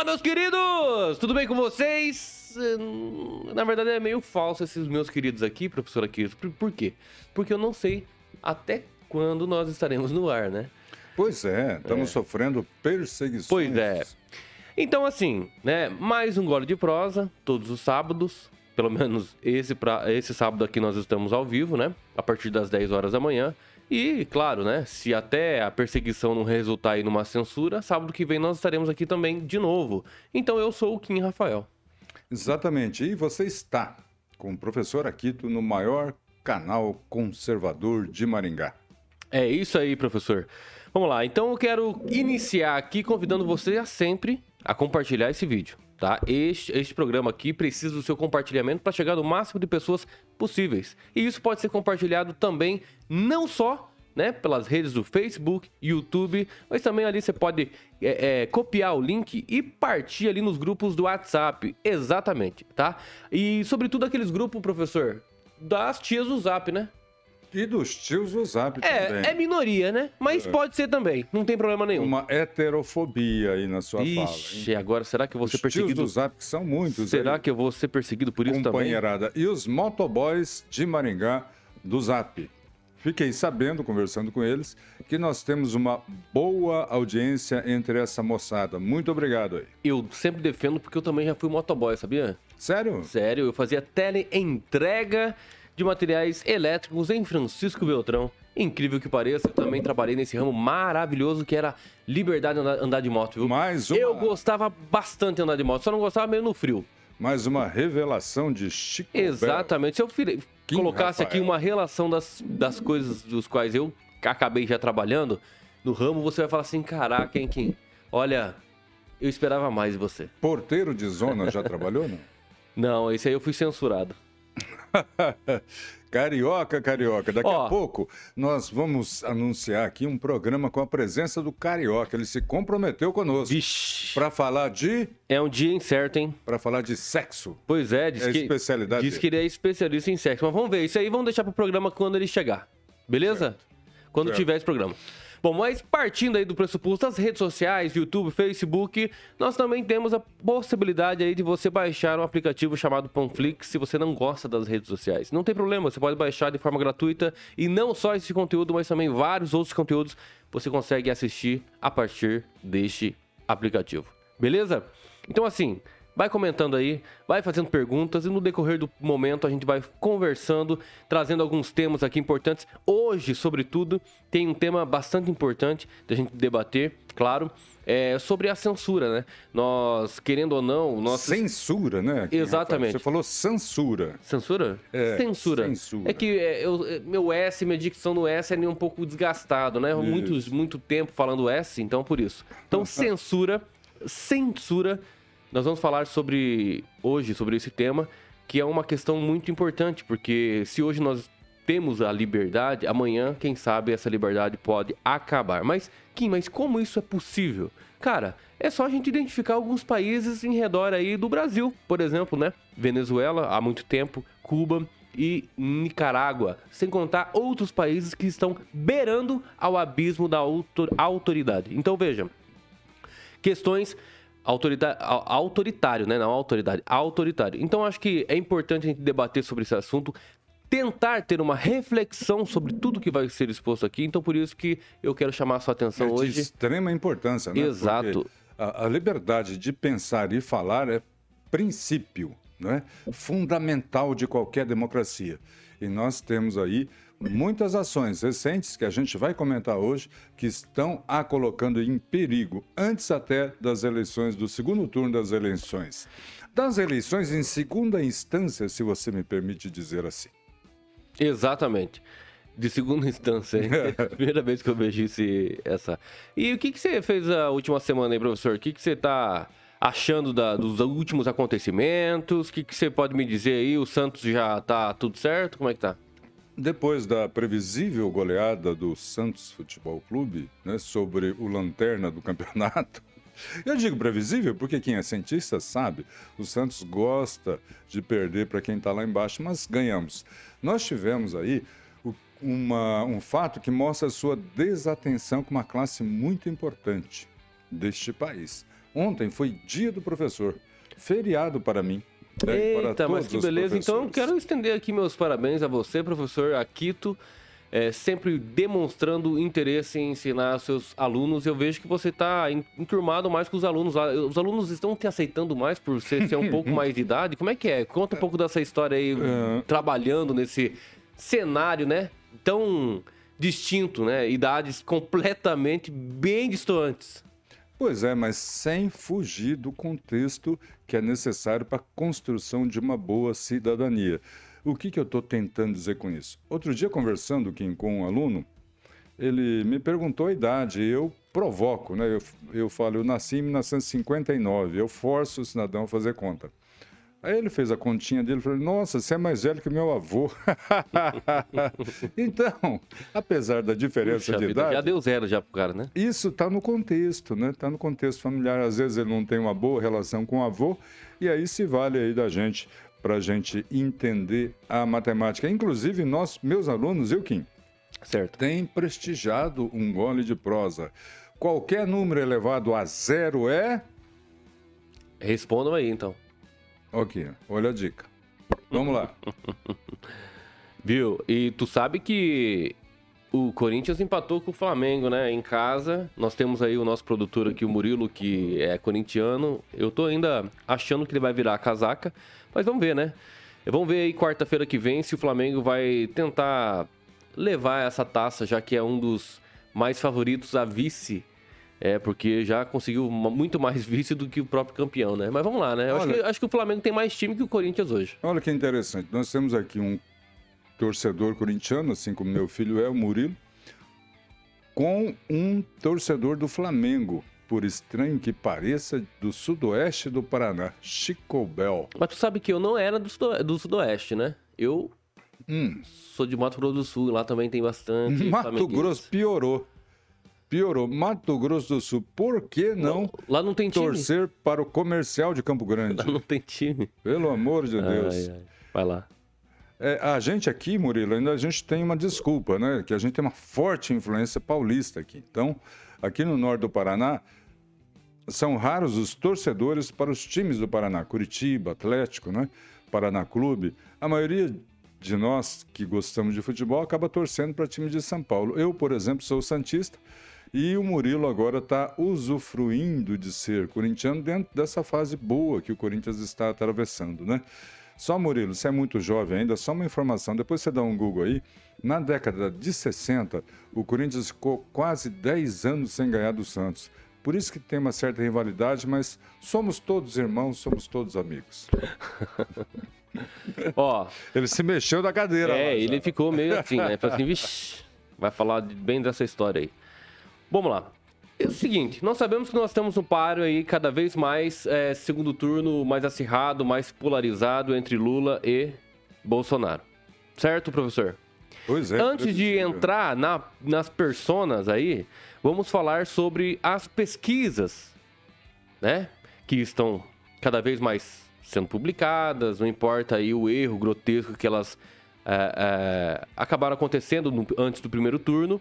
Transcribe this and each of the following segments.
Fala, meus queridos! Tudo bem com vocês? Hum, Na verdade, é meio falso esses meus queridos aqui, professor Aquiles. Por, quê? Porque eu não sei até quando nós estaremos no ar, né? Pois é, estamos sofrendo perseguições. Pois é. Então, assim, né? Mais um gole de prosa, todos os sábados. Pelo menos esse, pra, esse sábado aqui nós estamos ao vivo, né? A partir das 10 horas da manhã. E, claro, né? Se até a perseguição não resultar aí numa censura, sábado que vem nós estaremos aqui também de novo. Então eu sou o Kim Rafael. Exatamente. E você está com o professor Aquito no maior canal conservador de Maringá. É isso aí, professor. Vamos lá. Então eu quero iniciar aqui convidando você a sempre a compartilhar esse vídeo, tá? Este, este programa aqui precisa do seu compartilhamento para chegar no máximo de pessoas possíveis. E isso pode ser compartilhado também não só né, pelas redes do Facebook, YouTube, mas também ali você pode é, é, copiar o link e partir ali nos grupos do WhatsApp, exatamente, tá? E sobretudo aqueles grupos, professor, das tias do Zap, né? E dos tios do Zap também. É, é minoria, né? Mas pode ser também, não tem problema nenhum. Uma heterofobia aí na sua fala. hein? Ixi, agora será que eu vou Os ser tios perseguido? do Zap que são muitos. Será aí, que eu vou ser perseguido por isso também? companheirada. E os motoboys de Maringá do Zap. Fiquei sabendo, conversando com eles, que nós temos uma boa audiência entre essa moçada. Muito obrigado aí. Eu sempre defendo porque eu também já fui motoboy, sabia? Sério? Sério, eu fazia teleentrega de materiais elétricos em Francisco Beltrão. Incrível que pareça, eu também trabalhei nesse ramo maravilhoso que era liberdade de andar, andar de moto, viu? Mais uma, Eu gostava bastante de andar de moto, só não gostava meio no frio. mais uma revelação de Chico. Exatamente. Se eu Kim colocasse aqui Rafael. uma relação das, das coisas dos quais eu acabei já trabalhando no ramo, você vai falar assim: caraca, hein, Kim? Olha, eu esperava mais de você. Porteiro de zona já trabalhou, não? Não, esse aí eu fui censurado. Carioca, carioca. Daqui Ó. a pouco nós vamos anunciar aqui um programa com a presença do carioca. Ele se comprometeu conosco Vixe. para falar de É um dia incerto, hein? para falar de sexo. Pois é, diz É que, especialidade diz que ele é especialista em sexo. Mas vamos ver, isso aí vamos deixar pro programa quando ele chegar. Beleza? Quando Certo. tiver esse programa. Bom, mas partindo aí do pressuposto das redes sociais, YouTube, Facebook, nós também temos a possibilidade aí de você baixar um aplicativo chamado Panflix se você não gosta das redes sociais. Não tem problema, você pode baixar de forma gratuita e não só esse conteúdo, mas também vários outros conteúdos você consegue assistir a partir deste aplicativo. Beleza? Então assim, vai comentando aí, vai fazendo perguntas e no decorrer do momento a gente vai conversando, trazendo alguns temas aqui importantes. Hoje, sobretudo, tem um tema bastante importante da gente debater, claro, é sobre a censura, né? Nós, querendo ou não, nós Censura, né? Exatamente. Você falou censura. Censura? É, censura. censura. É que é, eu- é, meu S, minha dicção no S é nem um pouco desgastado, né? Muito, muito tempo falando S, então por isso. Então, censura, censura. Nós vamos falar sobre, hoje, sobre esse tema, que é uma questão muito importante, porque se hoje nós temos a liberdade, amanhã, quem sabe, essa liberdade pode acabar. Mas, Kim, mas como isso é possível? Cara, é só a gente identificar alguns países em redor aí do Brasil, por exemplo, né? Venezuela, há muito tempo, Cuba e Nicarágua, sem contar outros países que estão beirando ao abismo da autor- autoridade. Então, veja, questões autorita au- autoritário, né? Não autoridade, autoritário. Então acho que é importante a gente debater sobre esse assunto, tentar ter uma reflexão sobre tudo que vai ser exposto aqui. Então por isso que eu quero chamar a sua atenção É de hoje. extrema importância, né? Exato. A, a liberdade de pensar e falar é princípio, né? Fundamental de qualquer democracia. E nós temos aí muitas ações recentes que a gente vai comentar hoje que estão a colocando em perigo antes até das eleições do segundo turno das eleições. Das eleições em segunda instância, se você me permite dizer assim. Exatamente. De segunda instância, hein? Primeira vez que eu vejo esse, essa. E o que, que você fez a última semana aí, professor? O que, que você tá achando da- dos últimos acontecimentos? O que, que você pode me dizer aí? O Santos já tá tudo certo? Como é que tá? Depois da previsível goleada do Santos Futebol Clube né, sobre o lanterna do campeonato, eu digo previsível porque quem é cientista sabe, o Santos gosta de perder para quem está lá embaixo, mas ganhamos. Nós tivemos aí uma- um fato que mostra a sua desatenção com uma classe muito importante deste país. Ontem foi dia do professor, feriado para mim. Né? Eita, mas que beleza. Então eu quero estender aqui meus parabéns a você, professor Aquito é, sempre demonstrando interesse em ensinar seus alunos. Eu vejo que você está enturmado mais com os alunos. Os alunos estão te aceitando mais por ser, ser um pouco mais de idade? Como é que é? Conta um pouco dessa história aí, é... trabalhando nesse cenário, né? Tão distinto, né? Idades completamente bem distantes. Pois é, mas sem fugir do contexto que é necessário para a construção de uma boa cidadania. O que, que eu estou tentando dizer com isso? Outro dia, conversando com um aluno, ele me perguntou a idade, eu provoco, né? Eu, eu falo, eu nasci em 1959, eu forço o cidadão a fazer conta. Aí ele fez a continha dele e falou: Nossa, você é mais velho que meu avô. então, apesar da diferença Puxa de vida, idade. Já deu zero já pro cara, né? Isso está no contexto, né? Está no contexto familiar. Às vezes ele não tem uma boa relação com o avô, e aí se vale aí da gente para a gente entender a matemática. Inclusive, nós, meus alunos, eu, Kim, certo. têm prestigiado um gole de prosa. Qualquer número elevado a zero é. Respondam aí, então. Ok, olha a dica. Vamos lá. Viu? E tu sabe que o Corinthians empatou com o Flamengo, né? Em casa. Nós temos aí o nosso produtor aqui, o Murilo, que é corintiano. Eu tô ainda achando que ele vai virar a casaca. Mas vamos ver, né? Vamos ver aí quarta-feira que vem se o Flamengo vai tentar levar essa taça, já que é um dos mais favoritos a vice. É, porque já conseguiu muito mais vice do que o próprio campeão, né? Mas vamos lá, né? Olha, acho, que, acho que o Flamengo tem mais time que o Corinthians hoje. Olha que interessante. Nós temos aqui um torcedor corintiano, assim como meu filho é, o Murilo, com um torcedor do Flamengo por estranho que pareça, do sudoeste do Paraná, Chico Bel. Mas tu sabe que eu não era do, sudo, do sudoeste, né? Eu hum. sou de Mato Grosso do Sul, lá também tem bastante. Mato Grosso piorou. Piorou. Mato Grosso do Sul, por que não, não lá não tem time. torcer para o comercial de Campo Grande? Lá não tem time. Pelo amor de Deus. Ai, ai. Vai lá. É, a gente aqui, Murilo, ainda a gente tem uma desculpa, né? Que a gente tem uma forte influência paulista aqui. Então, aqui no norte do Paraná, são raros os torcedores para os times do Paraná, Curitiba, Atlético, né? Paraná Clube. A maioria de nós que gostamos de futebol acaba torcendo para time de São Paulo. Eu, por exemplo, sou santista e o Murilo agora está usufruindo de ser corintiano dentro dessa fase boa que o Corinthians está atravessando, né? Só, Murilo, você é muito jovem ainda, só uma informação, depois você dá um Google aí. Na década de 60, o Corinthians ficou quase 10 anos sem ganhar do Santos. Por isso que tem uma certa rivalidade, mas somos todos irmãos, somos todos amigos. Ó, ele se mexeu da cadeira. É, ele ficou meio assim, né? Falei assim, vixi, vai falar bem dessa história aí. Vamos lá. É o seguinte, nós sabemos que nós temos um páreo aí cada vez mais é, segundo turno mais acirrado, mais polarizado entre Lula e Bolsonaro. Certo, professor? Pois é. Antes de entrar na, nas personas aí, vamos falar sobre as pesquisas, né? Que estão cada vez mais sendo publicadas, não importa aí o erro grotesco que elas é, é, acabaram acontecendo no, antes do primeiro turno.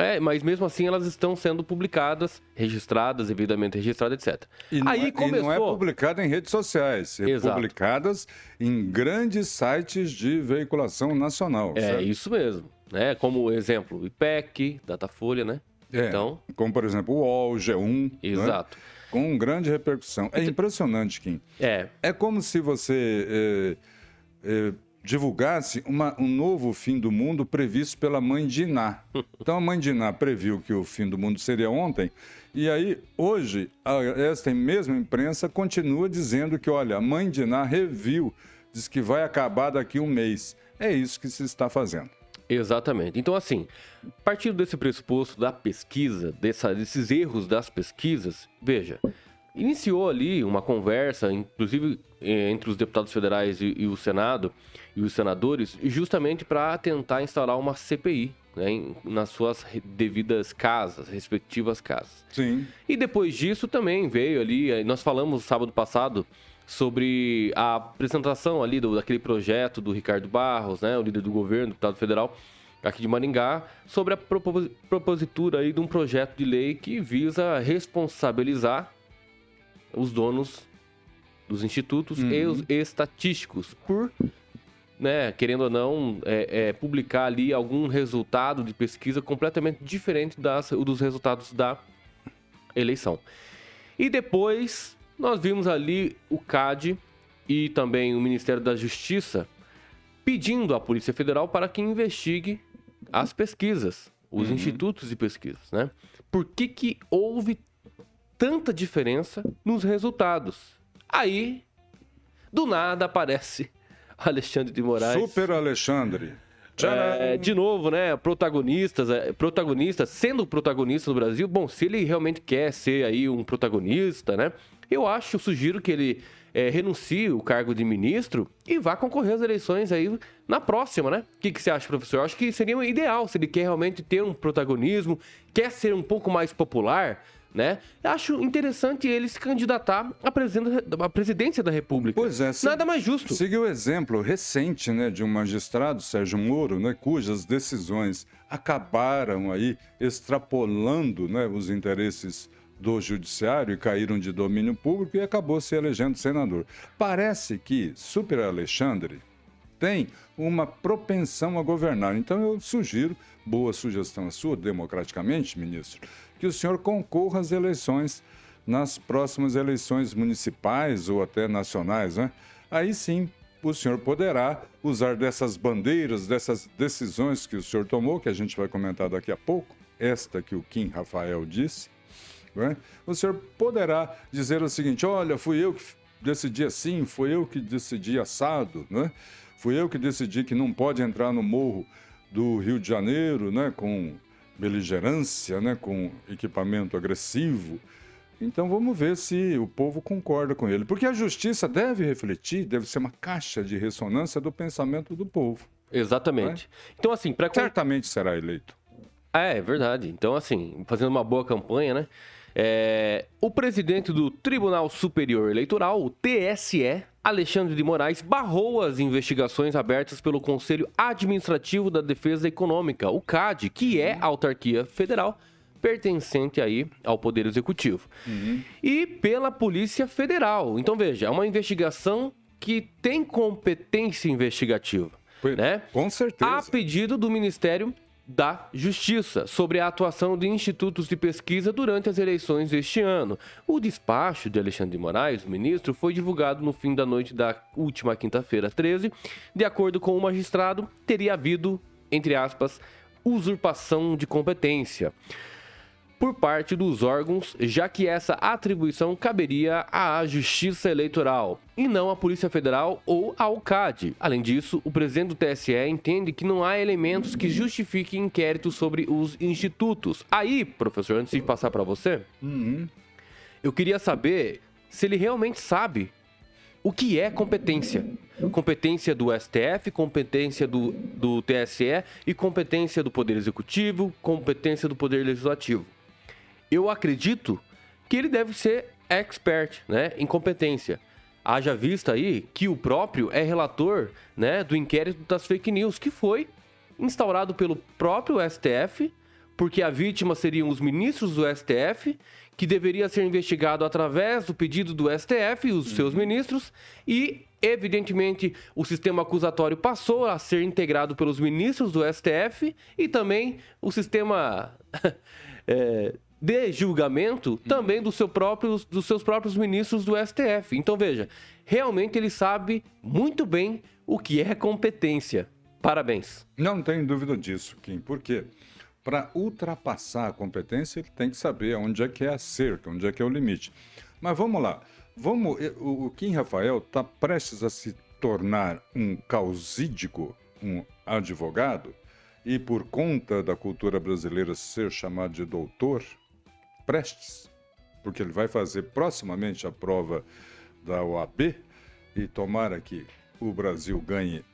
É, mas mesmo assim elas estão sendo publicadas, registradas, devidamente registradas, etc. E Aí é, começou... e não é publicada em redes sociais, é Exato. publicadas em grandes sites de veiculação nacional. É certo? isso mesmo. Né? Como exemplo, o IPEC, Datafolha, né? É, então... Como, por exemplo, o UOL, G1. Né? Exato. Né? Com grande repercussão. É impressionante, Kim. É. É como se você... É, é, divulgasse uma, um novo fim do mundo previsto pela mãe de Iná. Então a mãe de Iná previu que o fim do mundo seria ontem, e aí hoje a, esta mesma imprensa continua dizendo que, olha, a mãe de Iná reviu, diz que vai acabar daqui um mês. É isso que se está fazendo. Exatamente. Então, assim, partindo desse pressuposto da pesquisa, dessa, desses erros das pesquisas, veja, iniciou ali uma conversa, inclusive entre os deputados federais e, e o Senado e os senadores, justamente para tentar instaurar uma CPI né, em, nas suas devidas casas, respectivas casas. Sim. E depois disso também veio ali, nós falamos sábado passado sobre a apresentação ali do, daquele projeto do Ricardo Barros, né, o líder do governo, deputado federal, aqui de Maringá, sobre a propositura aí de um projeto de lei que visa responsabilizar os donos dos institutos uhum. e os estatísticos, por, né, querendo ou não, é, é, publicar ali algum resultado de pesquisa completamente diferente das, dos resultados da eleição. E depois nós vimos ali o CAD e também o Ministério da Justiça pedindo à Polícia Federal para que investigue as pesquisas, os uhum. institutos de pesquisas, né? Por que, que houve tanta diferença nos resultados? Aí, do nada, aparece Alexandre de Moraes. Super Alexandre. É, de novo, né? Protagonistas, é, protagonistas, sendo protagonista no Brasil, bom, se ele realmente quer ser aí um protagonista, né? Eu acho, sugiro que ele é, renuncie o cargo de ministro e vá concorrer às eleições aí na próxima, né? O que, que você acha, professor? Eu acho que seria ideal se ele quer realmente ter um protagonismo, quer ser um pouco mais popular, né? Acho interessante ele se candidatar à presidência da República. Pois é. Nada mais justo. Siga o exemplo recente, né, de um magistrado, Sérgio Moro, né, cujas decisões acabaram aí extrapolando, né, os interesses do judiciário e caíram de domínio público e acabou se elegendo senador. Parece que Super Alexandre tem uma propensão a governar. Então eu sugiro, boa sugestão a sua, democraticamente, ministro, que o senhor concorra às eleições nas próximas eleições municipais ou até nacionais, né? Aí sim, o senhor poderá usar dessas bandeiras, dessas decisões que o senhor tomou, que a gente vai comentar daqui a pouco, esta que o Kim Rafael disse, né? o senhor poderá dizer o seguinte: olha, fui eu que decidi assim, fui eu que decidi assado, né? fui eu que decidi que não pode entrar no morro do Rio de Janeiro né? com beligerância, né? com equipamento agressivo. Então vamos ver se o povo concorda com ele. Porque a justiça deve refletir, deve ser uma caixa de ressonância do pensamento do povo. Exatamente. É? Então, assim, para. Certamente será eleito. É, é verdade. Então, assim, fazendo uma boa campanha, né? É, o presidente do Tribunal Superior Eleitoral, o TSE, Alexandre de Moraes, barrou as investigações abertas pelo Conselho Administrativo da Defesa Econômica, o CAD, que é a autarquia federal pertencente aí ao Poder Executivo. Uhum. E pela Polícia Federal. Então, veja, é uma investigação que tem competência investigativa. né? Com certeza. A pedido do Ministério da Justiça sobre a atuação de institutos de pesquisa durante as eleições deste ano. O despacho de Alexandre de Moraes, ministro, foi divulgado no fim da noite da última quinta-feira, 13. De acordo com o magistrado, teria havido, entre aspas, usurpação de competência por parte dos órgãos, já que essa atribuição caberia à Justiça Eleitoral e não à Polícia Federal ou ao CAD. Além disso, o presidente do TSE entende que não há elementos que justifiquem inquérito sobre os institutos. Aí, professor, antes de passar para você, uhum. eu queria saber se ele realmente sabe o que é competência. Competência do STF, competência do, do TSE e competência do Poder Executivo, competência do Poder Legislativo eu acredito que ele deve ser expert, né, em competência. Haja vista aí que o próprio é relator, né, do inquérito das fake news, que foi instaurado pelo próprio STF, porque a vítima seriam os ministros do STF, que deveria ser investigado através do pedido do STF e os seus ministros, e evidentemente o sistema acusatório passou a ser integrado pelos ministros do STF e também o sistema é, de julgamento também do seu próprio, dos seus próprios ministros do STF. Então veja, realmente ele sabe muito bem o que é competência. Parabéns. Não tem dúvida disso, Kim. Por quê? Para ultrapassar a competência, ele tem que saber onde é que é a cerca, onde é que é o limite. Mas vamos lá. Vamos, o Kim Rafael está prestes a se tornar um causídico, um advogado, e por conta da cultura brasileira ser chamado de doutor, prestes, porque ele vai fazer proximamente a prova da OAB e tomara que o Brasil ganhe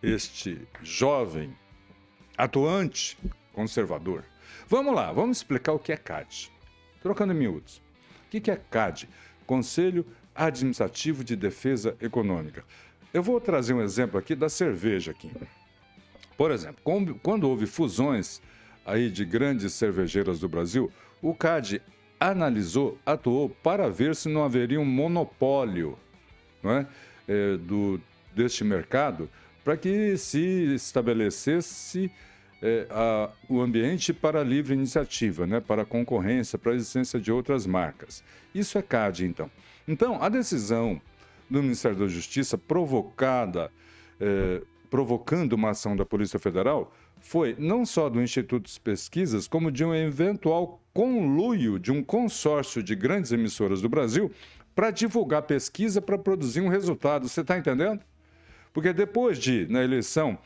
este jovem atuante conservador. Vamos lá, vamos explicar o que é CAD. Trocando em miúdos. O que é CAD? Conselho Administrativo de Defesa Econômica. Eu vou trazer um exemplo aqui da cerveja aqui. Por exemplo, quando houve fusões aí de grandes cervejeiras do Brasil, o CAD analisou, atuou para ver se não haveria um monopólio é? É, do, deste mercado para que se estabelecesse é, a, o ambiente para livre iniciativa, né, para concorrência, para a existência de outras marcas. Isso é CAD, então. Então, a decisão do Ministério da Justiça, provocada, é, provocando uma ação da Polícia Federal, foi não só do Instituto de Pesquisas, como de um eventual conluio de um consórcio de grandes emissoras do Brasil para divulgar pesquisa para produzir um resultado. Você está entendendo? Porque depois de, na eleição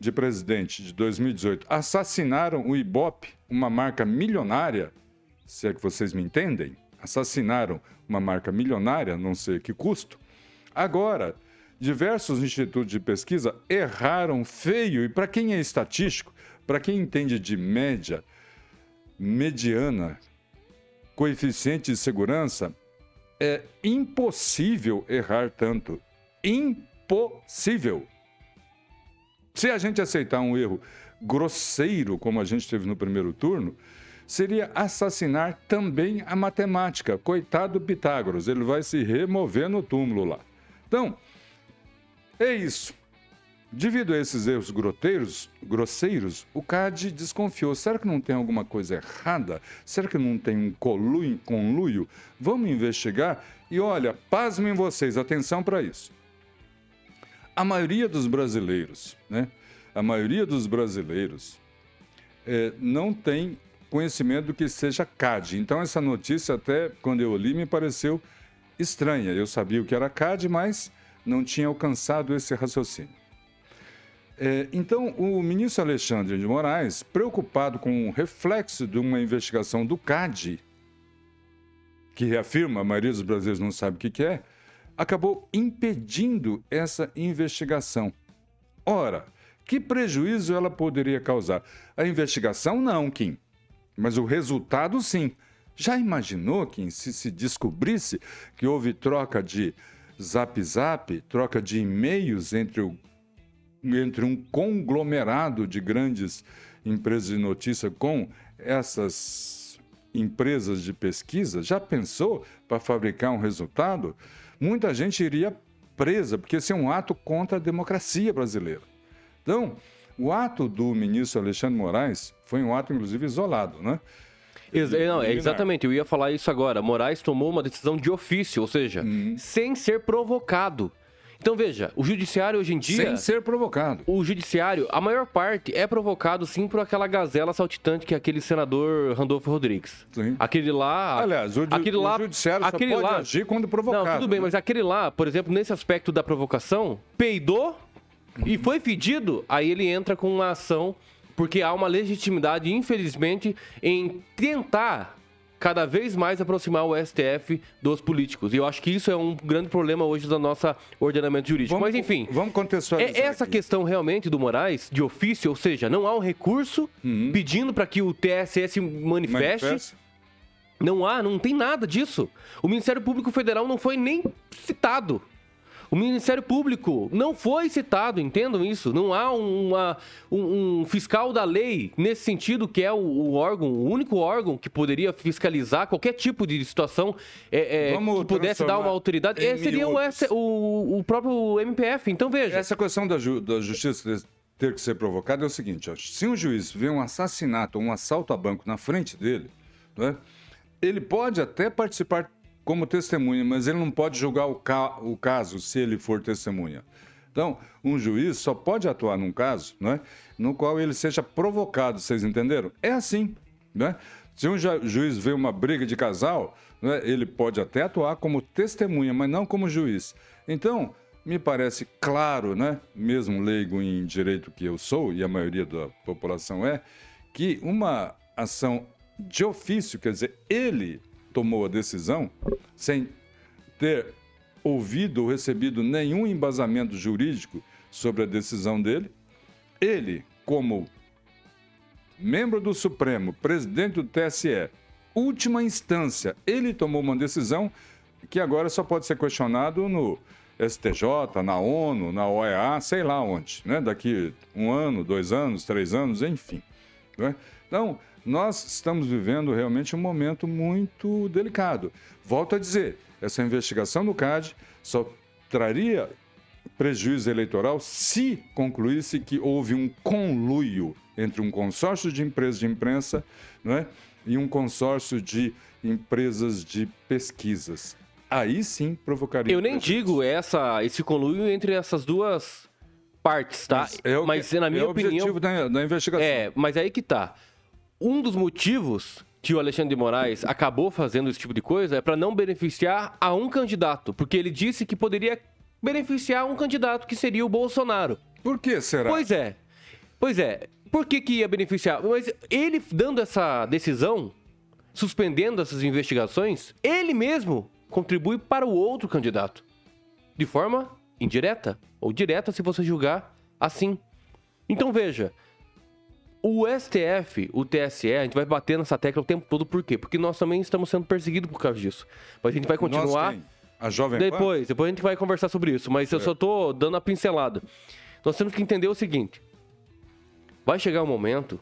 de presidente de 2018, assassinaram o Ibope, uma marca milionária, se é que vocês me entendem, assassinaram uma marca milionária, não sei que custo. Agora, diversos institutos de pesquisa erraram feio, e para quem é estatístico, para quem entende de média, mediana, coeficiente de segurança, é impossível errar tanto. Impossível. Se a gente aceitar um erro grosseiro, como a gente teve no primeiro turno, seria assassinar também a matemática. Coitado do Pitágoras, ele vai se remover no túmulo lá. Então, é isso. Devido a esses erros groteiros, grosseiros, o CAD desconfiou. Será que não tem alguma coisa errada? Será que não tem um conluio? Vamos investigar? E olha, pasmem vocês, atenção para isso a maioria dos brasileiros, né? A maioria dos brasileiros é, não tem conhecimento do que seja CAD. Então, essa notícia, até quando eu li, me pareceu estranha. Eu sabia o que era CAD, mas não tinha alcançado esse raciocínio. É, então, o ministro Alexandre de Moraes, preocupado com o reflexo de uma investigação do CAD, que reafirma, a maioria dos brasileiros não sabe o que é, acabou impedindo essa investigação. Ora, que prejuízo ela poderia causar? A investigação, não, Kim. Mas o resultado, sim. Já imaginou, Kim, se se descobrisse que houve troca de zap-zap, troca de e-mails entre, o, entre um conglomerado de grandes empresas de notícia com essas empresas de pesquisa? Já pensou para fabricar um resultado? muita gente iria presa, porque esse é um ato contra a democracia brasileira. Então, o ato do ministro Alexandre Moraes foi um ato, inclusive, isolado, né? Ex não, é exatamente, eu ia falar isso agora. Moraes tomou uma decisão de ofício, ou seja, hum. sem ser provocado. Então veja, o judiciário hoje em dia. Sem ser provocado. O judiciário, a maior parte é provocado sim por aquela gazela saltitante que é aquele senador Randolfo Rodrigues. Sim. Aquele lá. Aliás, o, aquele lá, o judiciário aquele só pode lá, agir quando provocado. Não, tudo bem, né? mas aquele lá, por exemplo, nesse aspecto da provocação, peidou e foi fedido, aí ele entra com uma ação porque há uma legitimidade, infelizmente, em tentar cada vez mais aproximar o STF dos políticos. E eu acho que isso é um grande problema hoje do nosso ordenamento jurídico. Vamos, Mas, enfim. Vamos contextualizar. É essa aqui. questão realmente do Moraes, de ofício, ou seja, não há um recurso uhum. pedindo para que o TSS manifeste. manifeste. Não há, não tem nada disso. O Ministério Público Federal não foi nem citado o Ministério Público não foi citado, entendam isso. Não há uma, um, um, fiscal da lei nesse sentido, que é o, o, órgão, o único órgão que poderia fiscalizar qualquer tipo de situação é, é, que pudesse dar uma autoridade. Seria o, o, o, próprio MPF. Então veja. Essa questão da, ju, da justiça ter que ser provocada é o seguinte: ó, se um juiz vê um assassinato ou um assalto a banco na frente dele, né, ele pode até participar como testemunha, mas ele não pode julgar o, ca o caso se ele for testemunha. Então, um juiz só pode atuar num caso né, no qual ele seja provocado, vocês entenderam? É assim. Né? Se um juiz vê uma briga de casal, né, ele pode até atuar como testemunha, mas não como juiz. Então, me parece claro, né, mesmo leigo em direito que eu sou, e a maioria da população é, que uma ação de ofício, quer dizer, ele tomou a decisão sem ter ouvido ou recebido nenhum embasamento jurídico sobre a decisão dele. Ele, como membro do Supremo, presidente do TSE, última instância, ele tomou uma decisão que agora só pode ser questionado no STJ, na ONU, na OEA, sei lá onde, né? Daqui um ano, dois anos, três anos, enfim. Né? Então, nós estamos vivendo realmente um momento muito delicado. Volto a dizer, essa investigação do CAD só traria prejuízo eleitoral se concluísse que houve um conluio entre um consórcio de empresas de imprensa não é, e um consórcio de empresas de pesquisas. Aí sim provocaria. Eu nem prejuízo. digo essa, esse conluio entre essas duas partes, tá? Mas, é o, mas na minha é opinião. objetivo da, da investigação. É, mas aí que tá. Um dos motivos que o Alexandre de Moraes acabou fazendo esse tipo de coisa é para não beneficiar a um candidato, porque ele disse que poderia beneficiar um candidato que seria o Bolsonaro. Por que será? Pois é. Pois é. Por que, que ia beneficiar? Mas ele dando essa decisão, suspendendo essas investigações, ele mesmo contribui para o outro candidato. De forma indireta ou direta, se você julgar assim. Então veja, o STF, o TSE, a gente vai bater nessa tecla o tempo todo, por quê? Porque nós também estamos sendo perseguidos por causa disso. Mas a gente vai continuar. A Jovem Depois, depois a gente vai conversar sobre isso, mas é. eu só tô dando a pincelada. Nós temos que entender o seguinte: vai chegar um momento,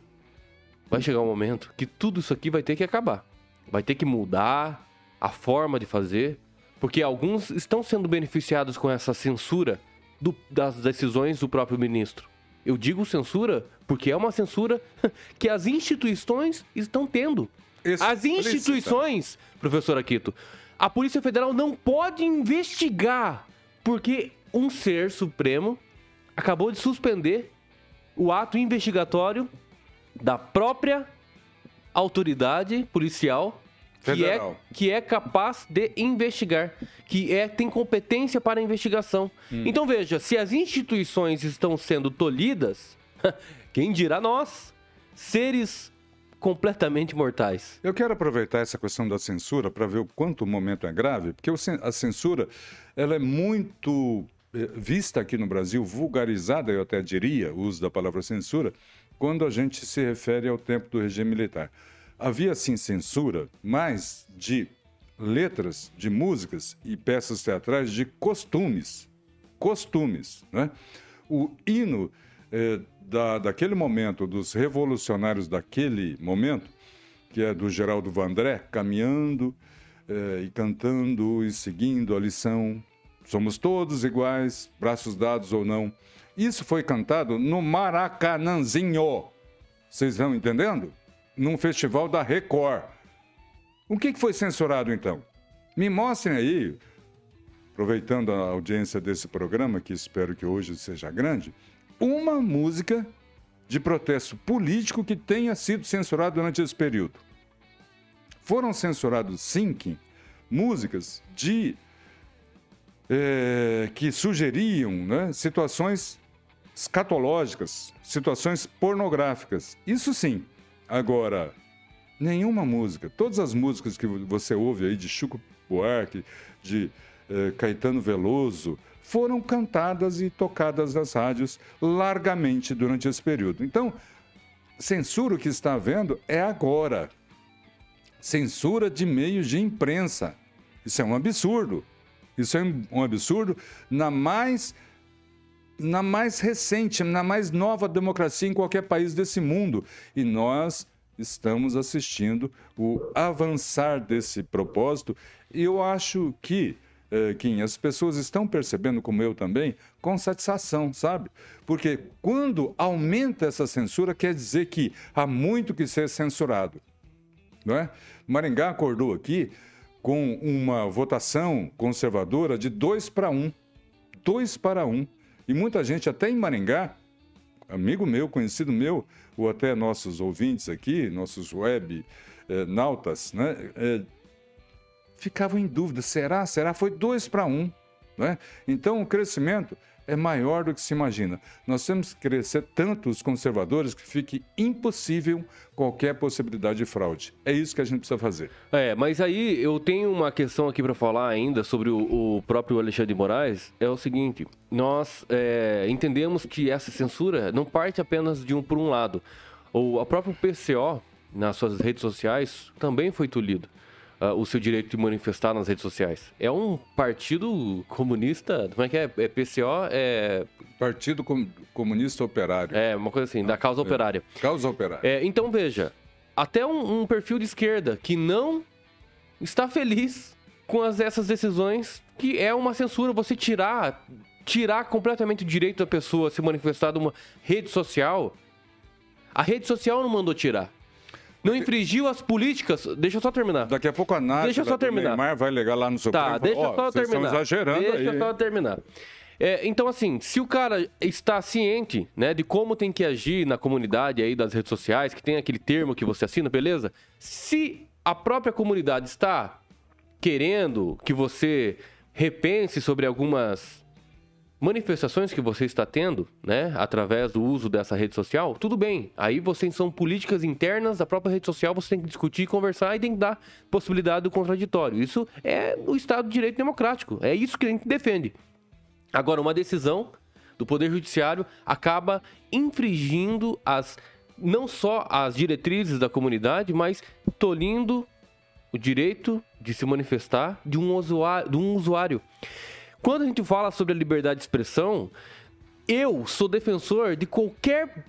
vai chegar um momento que tudo isso aqui vai ter que acabar. Vai ter que mudar a forma de fazer, porque alguns estão sendo beneficiados com essa censura do, das decisões do próprio ministro. Eu digo censura porque é uma censura que as instituições estão tendo. As instituições, professor Aquito, a Polícia Federal não pode investigar porque um ser supremo acabou de suspender o ato investigatório da própria autoridade policial que é, que é capaz de investigar, que é tem competência para investigação. Hum. Então veja, se as instituições estão sendo tolhidas, quem dirá nós, seres completamente mortais. Eu quero aproveitar essa questão da censura para ver o quanto o momento é grave, porque a censura ela é muito eh, vista aqui no Brasil, vulgarizada, eu até diria, o uso da palavra censura, quando a gente se refere ao tempo do regime militar. Havia, sim, censura, mas de letras, de músicas e peças teatrais de costumes. Costumes, né? O hino eh, da, daquele momento, dos revolucionários daquele momento, que é do Geraldo Vandré, caminhando é, e cantando e seguindo a lição. Somos todos iguais, braços dados ou não. Isso foi cantado no Maracanãzinho. Vocês vão entendendo? Num festival da Record. O que foi censurado então? Me mostrem aí, aproveitando a audiência desse programa, que espero que hoje seja grande, uma música de protesto político que tenha sido censurada durante esse período. Foram censurados, sim, músicas de é, que sugeriam né, situações escatológicas, situações pornográficas. Isso sim. Agora, nenhuma música, todas as músicas que você ouve aí de Chico Buarque, de é, Caetano Veloso, foram cantadas e tocadas nas rádios largamente durante esse período. Então, censura o que está havendo é agora. Censura de meios de imprensa. Isso é um absurdo. Isso é um absurdo na mais na mais recente, na mais nova democracia em qualquer país desse mundo. E nós estamos assistindo o avançar desse propósito. E eu acho que uh, Kim, as pessoas estão percebendo, como eu também, com satisfação, sabe? Porque quando aumenta essa censura, quer dizer que há muito que ser censurado. Não é? Maringá acordou aqui com uma votação conservadora de 2 para 1. Um. 2 para 1. Um. E muita gente, até em Maringá, amigo meu, conhecido meu, ou até nossos ouvintes aqui, nossos web eh, nautas, né? Eh, ficavam em dúvida: será? Será? Foi dois para um. Né? Então o crescimento é maior do que se imagina. Nós temos que crescer tanto os conservadores que fique impossível qualquer possibilidade de fraude. É isso que a gente precisa fazer. É, mas aí eu tenho uma questão aqui para falar ainda sobre o, o, próprio Alexandre de Moraes. É o seguinte: nós é, entendemos que essa censura não parte apenas de um por um lado. O próprio PCO, nas suas redes sociais, também foi tolhido uh, o seu direito de manifestar nas redes sociais. É um partido comunista, como é que é? É PCO? É... Partido Com Comunista Operário. É, uma coisa assim, da causa é. operária. Causa operária. É, então, veja, até um, um perfil de esquerda que não está feliz com as, essas decisões, que é uma censura, você tirar, tirar completamente o direito da pessoa a se manifestar de uma rede social. A rede social não mandou tirar. Não infringiu as políticas. Deixa eu só terminar. Daqui a pouco a Nádia deixa eu só terminar. Neymar vai ligar lá no seu Tá, deixa eu só terminar. Estão exagerando deixa aí. eu só terminar. É, então, assim, se o cara está ciente, né, de como tem que agir na comunidade aí das redes sociais, que tem aquele termo que você assina, beleza? Se a própria comunidade está querendo que você repense sobre algumas manifestações que você está tendo, né, através do uso dessa rede social, tudo bem. Aí vocês são políticas internas da própria rede social, você tem que discutir, conversar e tem que dar possibilidade do contraditório. Isso é o Estado de Direito Democrático. É isso que a gente defende. Agora, uma decisão do Poder Judiciário acaba infringindo as não só as diretrizes da comunidade, mas tolindo o direito de se manifestar de um usuário. De um usuário. Quando a gente fala sobre a liberdade de expressão, eu sou defensor de qualquer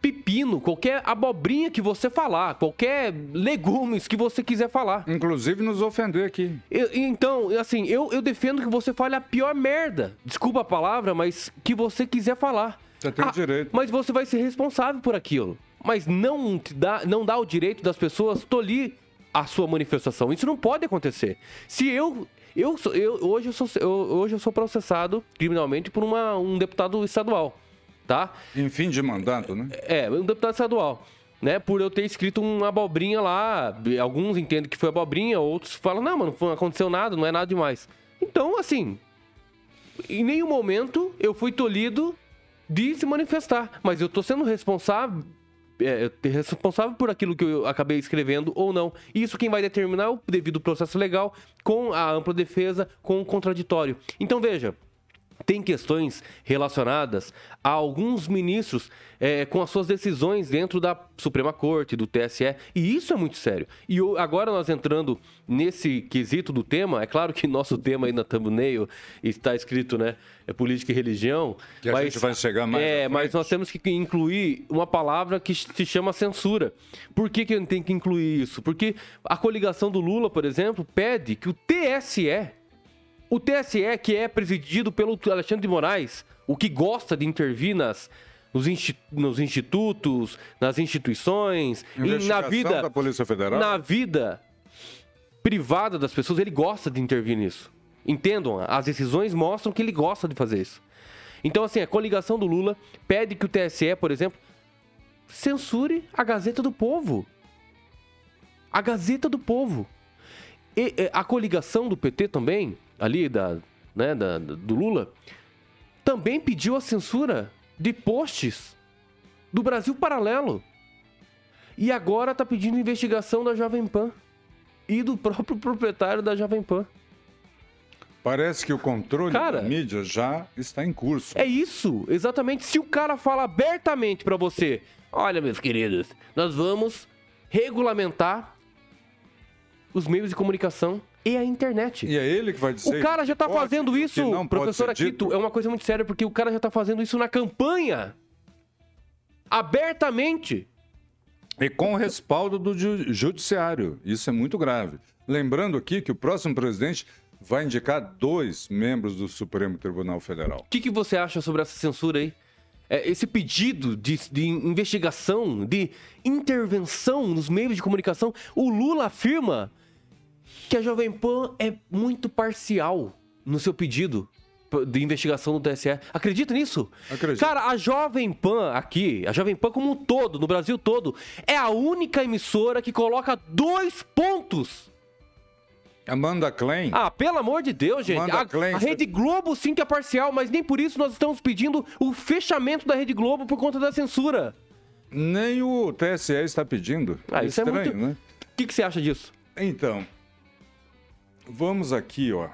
pepino, qualquer abobrinha que você falar, qualquer legumes que você quiser falar. Inclusive nos ofender aqui. Eu, então, assim, eu, eu defendo que você fale a pior merda. Desculpa a palavra, mas que você quiser falar. Você tem Ah, o direito. Mas você vai ser responsável por aquilo. Mas não dá, não dá o direito das pessoas tolir a sua manifestação. Isso não pode acontecer. Se eu eu, eu hoje eu sou eu, hoje eu sou processado criminalmente por uma, um deputado estadual, tá? Em fim de mandato, né? É, um deputado estadual. Né, por eu ter escrito uma abobrinha lá. Alguns entendem que foi abobrinha, outros falam, não, mano, não aconteceu nada, não é nada demais. Então, assim, em nenhum momento eu fui tolhido de se manifestar. Mas eu tô sendo responsável. É, eu te- responsável por aquilo que eu acabei escrevendo ou não. Isso quem vai determinar é o devido processo legal, com a ampla defesa, com o contraditório. Então veja, tem questões relacionadas a alguns ministros é, com as suas decisões dentro da Suprema Corte, do TSE, e isso é muito sério. E agora nós entrando nesse quesito do tema, é claro que nosso tema aí na thumbnail está escrito, né, é política e religião, Que a mas, gente vai chegar mais É, mas nós temos que incluir uma palavra que se chama censura. Por que, que a gente tem que incluir isso? Porque a coligação do Lula, por exemplo, pede que o TSE o TSE, que é presidido pelo Alexandre de Moraes, o que gosta de intervir nas, nos, insti- nos institutos, nas instituições, e na vida, da Polícia Federal. na vida privada das pessoas, ele gosta de intervir nisso. Entendam, as decisões mostram que ele gosta de fazer isso. Então, assim, a coligação do Lula pede que o TSE, por exemplo, censure a Gazeta do Povo. A Gazeta do Povo. E, a coligação do PT também, ali da, né, da, do Lula, também pediu a censura de posts do Brasil Paralelo. E agora está pedindo investigação da Jovem Pan e do próprio proprietário da Jovem Pan. Parece que o controle Cara- da mídia já está em curso. É isso, exatamente. Se o cara fala abertamente pra você, olha, meus queridos, nós vamos regulamentar os meios de comunicação e a internet. E é ele que vai dizer. O cara já tá pode, fazendo isso, professor Aquito, é uma coisa muito séria, porque o cara já tá fazendo isso na campanha. Abertamente. E com o respaldo do ju- judiciário. Isso é muito grave. Lembrando aqui que o próximo presidente vai indicar dois membros do Supremo Tribunal Federal. O que, que você acha sobre essa censura aí? É, esse pedido de, de investigação, de intervenção nos meios de comunicação, o Lula afirma que a Jovem Pan é muito parcial no seu pedido de investigação no TSE. Acredita nisso? Acredito. Cara, a Jovem Pan aqui, a Jovem Pan como um todo, no Brasil todo, é a única emissora que coloca dois pontos Amanda Klein, ah, pelo amor de Deus, gente. Amanda A, Klein, a Rede Globo sim que é parcial, mas nem por isso nós estamos pedindo o fechamento da Rede Globo por conta da censura. nem o TSE está pedindo. Ah, isso é estranho, muito- né? O que, que você acha disso? Então, vamos aqui, ó,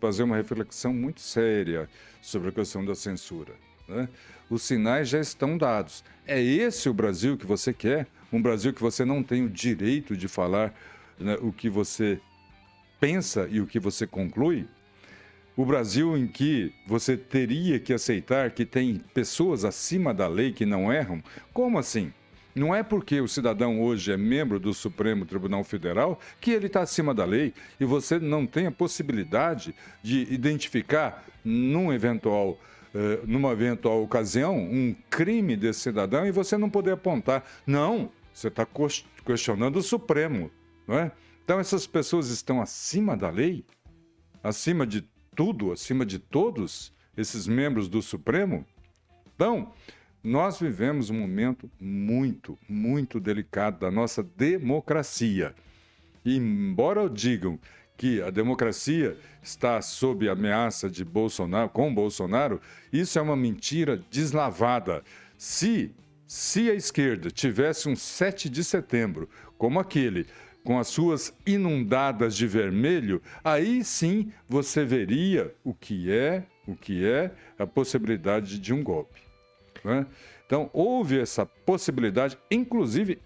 fazer uma reflexão muito séria sobre a questão da censura. né? Os sinais já estão dados. É esse o Brasil que você quer? Um Brasil que você não tem o direito de falar né, o que você pensa e o que você conclui? O Brasil em que você teria que aceitar que tem pessoas acima da lei que não erram? Como assim? Não é porque o cidadão hoje é membro do Supremo Tribunal Federal que ele está acima da lei e você não tem a possibilidade de identificar num eventual eh, numa eventual ocasião um crime desse cidadão e você não poder apontar. Não, você está questionando o Supremo, não é? Então essas pessoas estão acima da lei, acima de tudo, acima de todos esses membros do Supremo. Então, nós vivemos um momento muito, muito delicado da nossa democracia. E, embora digam que a democracia está sob ameaça de Bolsonaro, com Bolsonaro, isso é uma mentira deslavada. Se, se a esquerda tivesse um 7 de setembro como aquele, com as suas inundadas de vermelho, aí sim você veria o que é, o que é a possibilidade de um golpe. Né? Então, houve essa possibilidade, inclusive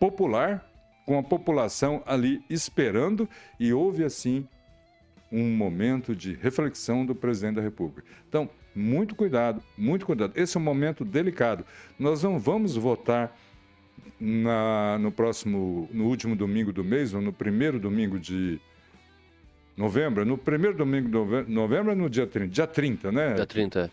popular, com a população ali esperando, e houve assim um momento de reflexão do presidente da República. Então, muito cuidado, muito cuidado. Esse é um momento delicado. Nós não vamos votar na, no próximo, no último domingo do mês, ou no primeiro domingo de novembro. No primeiro domingo de novembro, é no dia 30. Dia 30, né? Dia 30.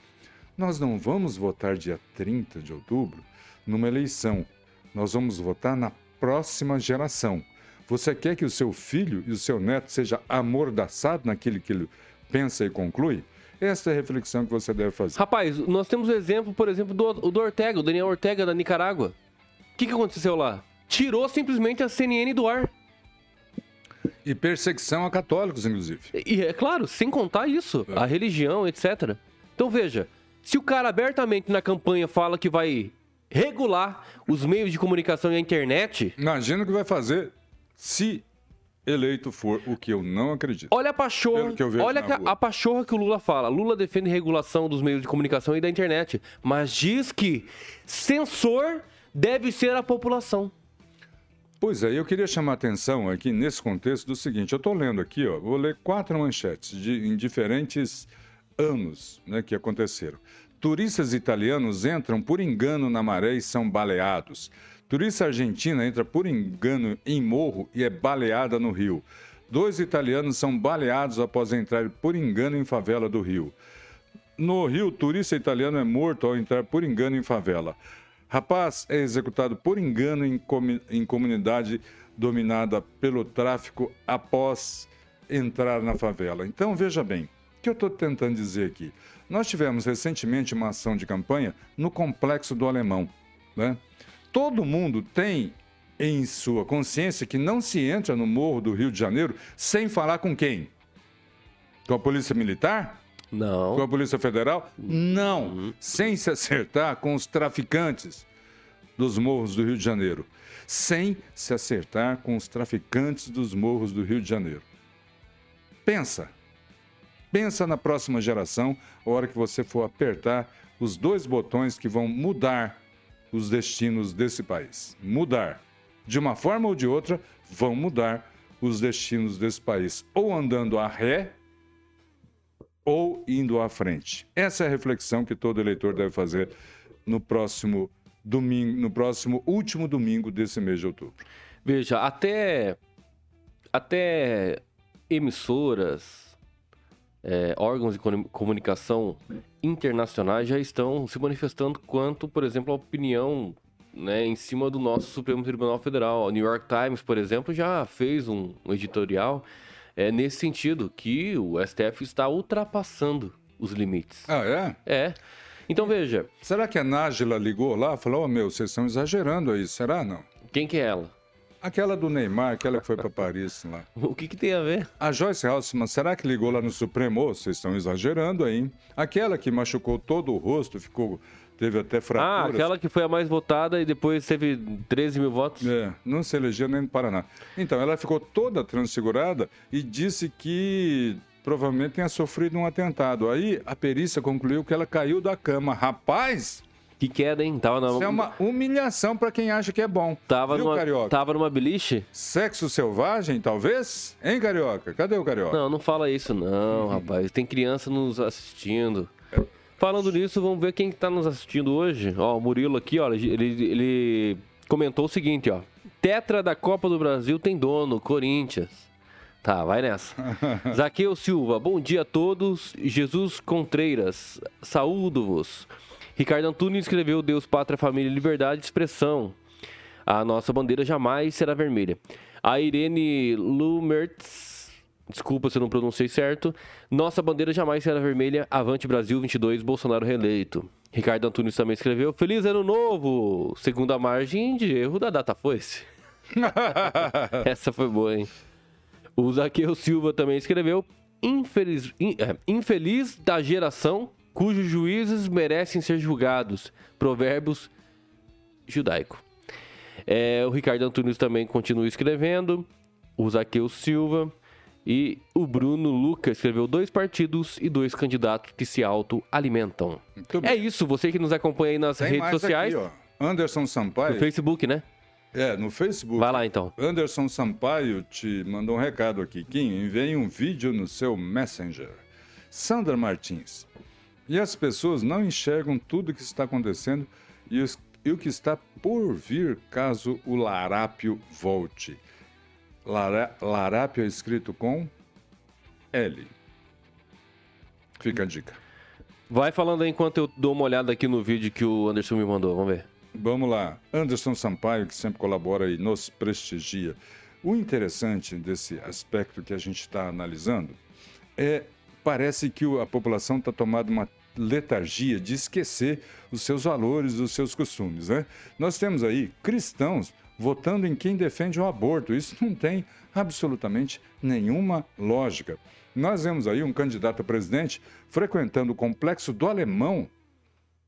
Nós não vamos votar dia 30 de outubro numa eleição. Nós vamos votar na próxima geração. Você quer que o seu filho e o seu neto seja amordaçado naquilo que ele pensa e conclui? Essa é a reflexão que você deve fazer. Rapaz, nós temos o exemplo, por exemplo, do, do Ortega, o Daniel Ortega da Nicarágua. O que, que aconteceu lá? Tirou simplesmente a CNN do ar. E perseguição a católicos, inclusive. E é claro, sem contar isso, é. a religião, etc. Então veja, se o cara abertamente na campanha fala que vai regular os meios de comunicação e a internet. Imagina o que vai fazer se eleito for, o que eu não acredito. Olha a pachorra, olha a, a pachorra que o Lula fala. Lula defende regulação dos meios de comunicação e da internet, mas diz que censor deve ser a população. Pois é, eu queria chamar a atenção aqui nesse contexto do seguinte, eu estou lendo aqui, ó, vou ler quatro manchetes de, em diferentes anos né, que aconteceram. Turistas italianos entram por engano na maré e são baleados. Turista argentina entra por engano em morro e é baleada no Rio. Dois italianos são baleados após entrar por engano em favela do Rio. No Rio, turista italiano é morto ao entrar por engano em favela. Rapaz é executado por engano em, em comunidade dominada pelo tráfico após entrar na favela. Então, veja bem, que eu estou tentando dizer aqui? Nós tivemos recentemente uma ação de campanha no Complexo do Alemão. Né? Todo mundo tem em sua consciência que não se entra no Morro do Rio de Janeiro sem falar com quem? Com a Polícia Militar? Não. Com a Polícia Federal? Não. Uhum. Sem se acertar com os traficantes dos morros do Rio de Janeiro. Sem se acertar com os traficantes dos morros do Rio de Janeiro. Pensa. Pensa na próxima geração, a hora que você for apertar os dois botões que vão mudar os destinos desse país. Mudar. De uma forma ou de outra, vão mudar os destinos desse país. Ou andando a ré, ou indo à frente. Essa é a reflexão que todo eleitor deve fazer no próximo domingo, no próximo último domingo desse mês de outubro. Veja, até até emissoras, é, órgãos de comunicação internacionais já estão se manifestando quanto, por exemplo, a opinião né, em cima do nosso Supremo Tribunal Federal. O New York Times, por exemplo, já fez um, um editorial é, nesse sentido, que o STF está ultrapassando os limites. Ah, é? É. Então veja. Será que a Nájila ligou lá e falou: oh, meu, vocês estão exagerando aí, será não? Quem que é ela? Aquela do Neymar, aquela que foi para Paris lá. O que, que, tem a ver? A Joyce Halsman, será que ligou lá no Supremo? Oh, vocês estão exagerando aí. Aquela que machucou todo o rosto, ficou teve até fraturas. Ah, aquela que foi a mais votada e depois teve 13 mil votos? É, não se elegeu nem no Paraná. Então, ela ficou toda transfigurada e disse que provavelmente tenha sofrido um atentado. Aí a perícia concluiu que ela caiu da cama. Rapaz! Que queda, hein? Tava Isso é uma humilhação para quem acha que é bom. Tava Viu, numa, Carioca? Tava numa beliche? Sexo selvagem, talvez? Hein, Carioca? Cadê o Carioca? Não, não fala isso não, uhum. rapaz. Tem criança nos assistindo. Falando nisso, vamos ver quem está nos assistindo hoje. Ó, o Murilo aqui, ó, ele, ele comentou o seguinte, ó. Tetra da Copa do Brasil tem dono, Corinthians. Tá, vai nessa. Zaqueu Silva, bom dia a todos. Jesus Contreiras, saúdo-vos. Ricardo Antunes escreveu Deus, Pátria, Família, Liberdade, Expressão. A nossa bandeira jamais será vermelha. A Irene Lumertz, desculpa se eu não pronunciei certo. Nossa bandeira jamais será vermelha. Avante Brasil 22, Bolsonaro reeleito. Ricardo Antunes também escreveu Feliz Ano Novo! Segundo a margem de erro da data foi-se. Essa foi boa, hein? O Zaqueu Silva também escreveu Infeliz, in, é, infeliz da geração cujos juízes merecem ser julgados. Provérbios judaico. É, o Ricardo Antunes também continua escrevendo. O Zaqueu Silva. E o Bruno Lucas escreveu dois partidos e dois candidatos que se autoalimentam. É isso, você que nos acompanha aí nas Tem redes sociais. Aqui, Anderson Sampaio. No Facebook, né? É, no Facebook. Vai lá então. Anderson Sampaio te mandou um recado aqui. Kim, envie um vídeo no seu Messenger. Sandra Martins. E as pessoas não enxergam tudo o que está acontecendo e, os, e o que está por vir caso o larápio volte. Lara, larápio é escrito com L. Fica a dica. Vai falando aí enquanto eu dou uma olhada aqui no vídeo que o Anderson me mandou. Vamos ver. Vamos lá. Anderson Sampaio, que sempre colabora e nos prestigia. O interessante desse aspecto que a gente está analisando é parece que a população está tomando uma letargia de esquecer os seus valores, os seus costumes. Né? Nós temos aí cristãos votando em quem defende o aborto. Isso não tem absolutamente nenhuma lógica. Nós vemos aí um candidato a presidente frequentando o complexo do Alemão,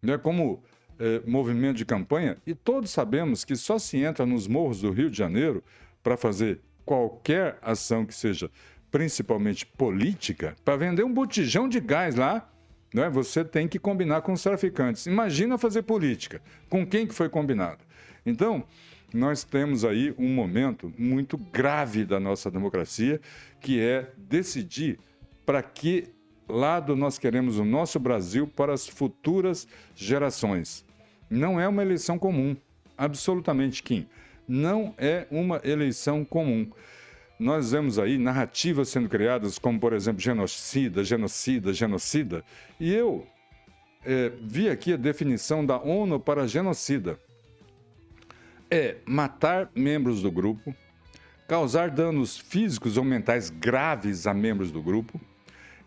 né, como eh, movimento de campanha, e todos sabemos que só se entra nos morros do Rio de Janeiro para fazer qualquer ação que seja principalmente política, para vender um botijão de gás lá, né, você tem que combinar com os traficantes. Imagina fazer política. Com quem que foi combinado? Então, nós temos aí um momento muito grave da nossa democracia, que é decidir para que lado nós queremos o nosso Brasil para as futuras gerações. Não é uma eleição comum, absolutamente, Kim. Não é uma eleição comum. Nós vemos aí narrativas sendo criadas, como, por exemplo, genocida, genocida, genocida. E eu é, vi aqui a definição da ONU para genocida: é matar membros do grupo, causar danos físicos ou mentais graves a membros do grupo,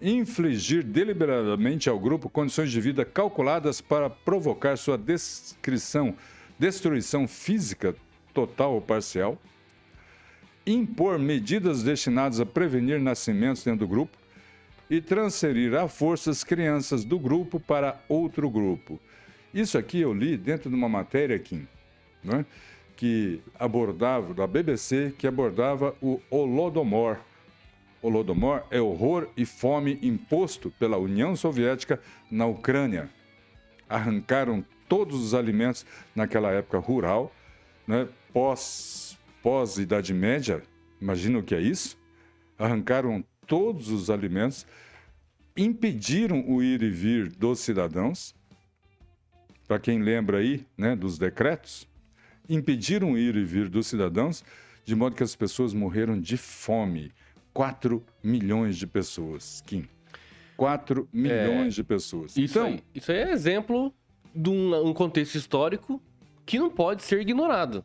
infligir deliberadamente ao grupo condições de vida calculadas para provocar sua descrição, destruição física total ou parcial impor medidas destinadas a prevenir nascimentos dentro do grupo e transferir à força as crianças do grupo para outro grupo. Isso aqui eu li dentro de uma matéria aqui, né, que abordava, da BBC, que abordava o Holodomor. Holodomor é horror e fome imposto pela União Soviética na Ucrânia. Arrancaram todos os alimentos naquela época rural, né, pós pós-Idade Média, imagina o que é isso? Arrancaram todos os alimentos, impediram o ir e vir dos cidadãos, para quem lembra aí né, dos decretos, impediram o ir e vir dos cidadãos, de modo que as pessoas morreram de fome. 4 milhões de pessoas, Kim. 4 milhões é, de pessoas. Isso, então, aí, isso aí é exemplo de um, um contexto histórico que não pode ser ignorado.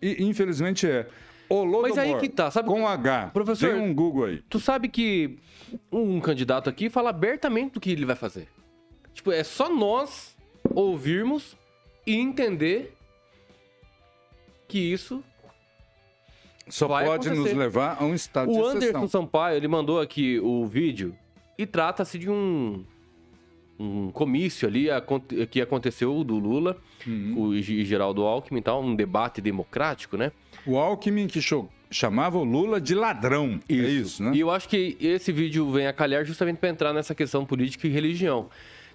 E infelizmente é. Holodomor, Mas aí que tá, sabe? Com H. Professor, Tem um Google aí. Tu sabe que um candidato aqui fala abertamente do que ele vai fazer. Tipo, é só nós ouvirmos e entender que isso só pode acontecer. nos levar a um estado o de exceção. O Anderson Sampaio, ele mandou aqui o vídeo e trata-se de um um comício ali que aconteceu do Lula uhum. o, e Geraldo Alckmin tal, um debate democrático, né? O Alckmin que chamava o Lula de ladrão. É isso. É isso, né? E eu acho que esse vídeo vem a calhar justamente para entrar nessa questão política e religião.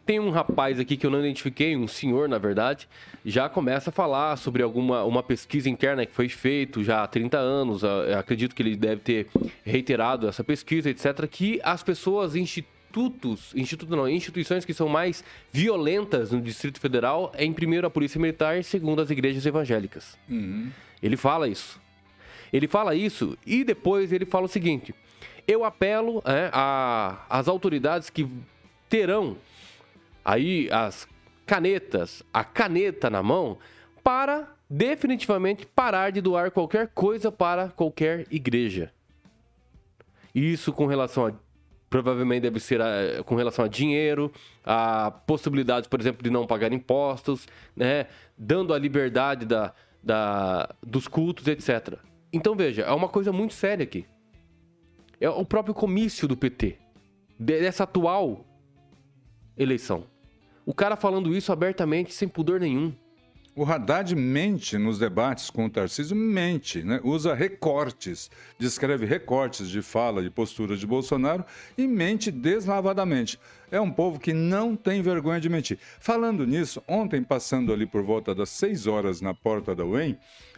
Tem um rapaz aqui que eu não identifiquei, um senhor, na verdade, já começa a falar sobre alguma uma pesquisa interna que foi feita já há 30 anos. Acredito que ele deve ter reiterado essa pesquisa, etc., que as pessoas instituem institutos, instituto não, instituições que são mais violentas no Distrito Federal é, em primeiro, a Polícia Militar e, segundo, as igrejas evangélicas. Uhum. Ele fala isso. Ele fala isso e depois ele fala o seguinte: eu apelo é, às autoridades que terão aí as canetas, a caneta na mão, para definitivamente parar de doar qualquer coisa para qualquer igreja. Isso com relação a provavelmente deve ser a, com relação a dinheiro, a possibilidades, por exemplo, de não pagar impostos, né, dando a liberdade da, da, dos cultos, etc. Então veja, é uma coisa muito séria aqui. É o próprio comício do PT, dessa atual eleição. O cara falando isso abertamente, sem pudor nenhum. O Haddad mente nos debates com o Tarcísio, mente, né? usa recortes, descreve recortes de fala e postura de Bolsonaro e mente deslavadamente. É um povo que não tem vergonha de mentir. Falando nisso, ontem, passando ali por volta das 6 horas na porta da UEM,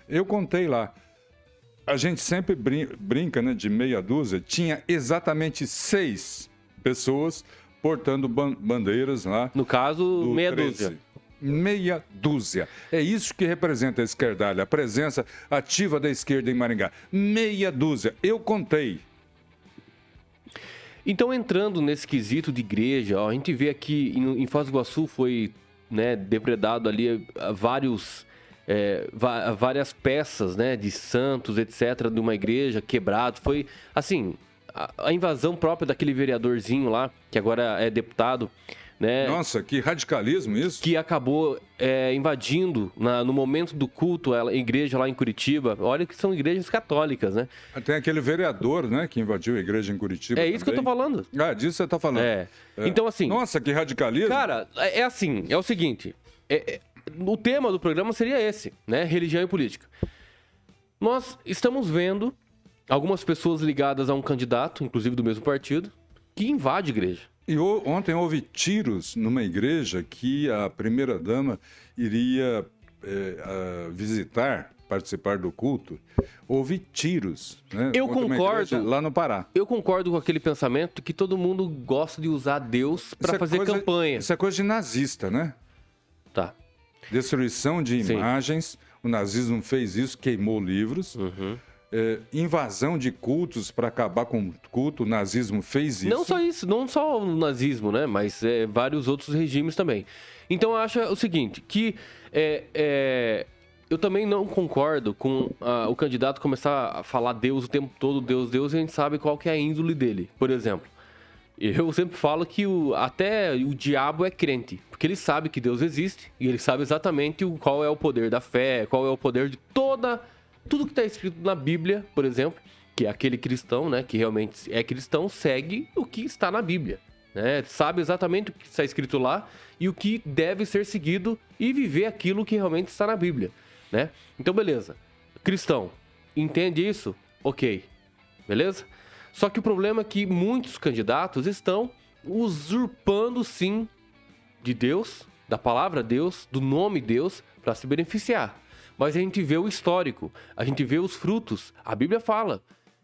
eu contei lá. A gente sempre brinca né, de meia dúzia, tinha exatamente seis pessoas portando bandeiras lá. No caso, meia 13. dúzia meia dúzia. É isso que representa a esquerdalha, a presença ativa da esquerda em Maringá. Meia dúzia. Eu contei. Então, entrando nesse quesito de igreja, ó, a gente vê aqui em, Foz do Iguaçu foi né, depredado ali ah, vários, é, várias peças né, de santos, etc., de uma igreja quebrado. Foi, assim, a invasão própria daquele vereadorzinho lá, que agora é deputado, né? Nossa, que radicalismo isso! Que acabou é, invadindo na, no momento do culto a igreja lá em Curitiba. Olha que são igrejas católicas, né? Tem aquele vereador, né, que invadiu a igreja em Curitiba. É isso também. que eu tô falando. Ah, disso você tá falando. É. é. Então, assim. Nossa, que radicalismo! Cara, é, é assim, é o seguinte. É, é, o tema do programa seria esse, né? Religião e política. Nós estamos vendo algumas pessoas ligadas a um candidato, inclusive do mesmo partido, que invade a igreja. E ontem houve tiros numa igreja que a primeira-dama iria é, visitar, participar do culto. Houve tiros. Né, eu concordo. Lá no Pará. Eu concordo com aquele pensamento que todo mundo gosta de usar Deus para é fazer coisa, campanha. Isso é coisa de nazista, né? Tá. Destruição de Sim. imagens. O nazismo fez isso, queimou livros. Uhum é, invasão de cultos para acabar com o culto, o nazismo fez isso. Não só isso, não só o nazismo, né? Mas é, vários outros regimes também. Então eu acho o seguinte, que é, eu também não concordo com o candidato começar a falar Deus o tempo todo, Deus, Deus, e a gente sabe qual que é a índole dele. Por exemplo, eu sempre falo que o, até o diabo é crente, porque ele sabe que Deus existe e ele sabe exatamente o, qual é o poder da fé, qual é o poder de toda a tudo que está escrito na Bíblia, por exemplo, que é aquele cristão, né, que realmente é cristão, segue o que está na Bíblia. Né? Sabe exatamente o que está escrito lá e o que deve ser seguido e viver aquilo que realmente está na Bíblia. Né? Então, beleza. Cristão, entende isso? Ok. Beleza? Só que o problema é que muitos candidatos estão usurpando, sim, de Deus, da palavra Deus, do nome Deus, para se beneficiar mas a gente vê o histórico, a gente vê os frutos. A Bíblia fala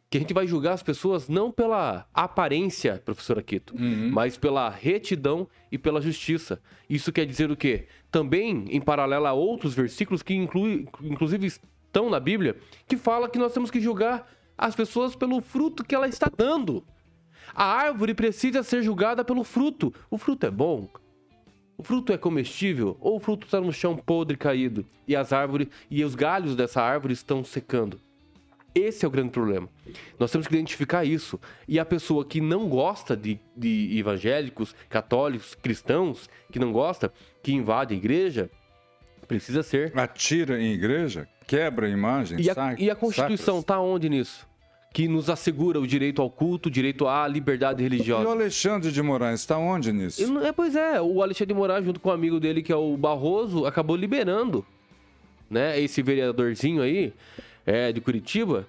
que a gente vai julgar as pessoas não pela aparência, professor Aquito, uhum. mas pela retidão e pela justiça. Isso quer dizer o quê? Também, em paralelo a outros versículos que inclui, inclusive estão na Bíblia, que fala que nós temos que julgar as pessoas pelo fruto que ela está dando. A árvore precisa ser julgada pelo fruto. O fruto é bom, o fruto é comestível ou o fruto está no chão podre caído e as árvores e os galhos dessa árvore estão secando? Esse é o grande problema. Nós temos que identificar isso. E a pessoa que não gosta de, de evangélicos, católicos, cristãos, que não gosta, que invade a igreja, precisa ser. Atira em igreja, quebra a imagem. E a, e a Constituição está onde nisso? Que nos assegura o direito ao culto, o direito à liberdade religiosa. E o Alexandre de Moraes está onde nisso? é, pois é, o Alexandre de Moraes, junto com o um amigo dele, que é o Barroso, acabou liberando né, esse vereadorzinho aí, é, de Curitiba,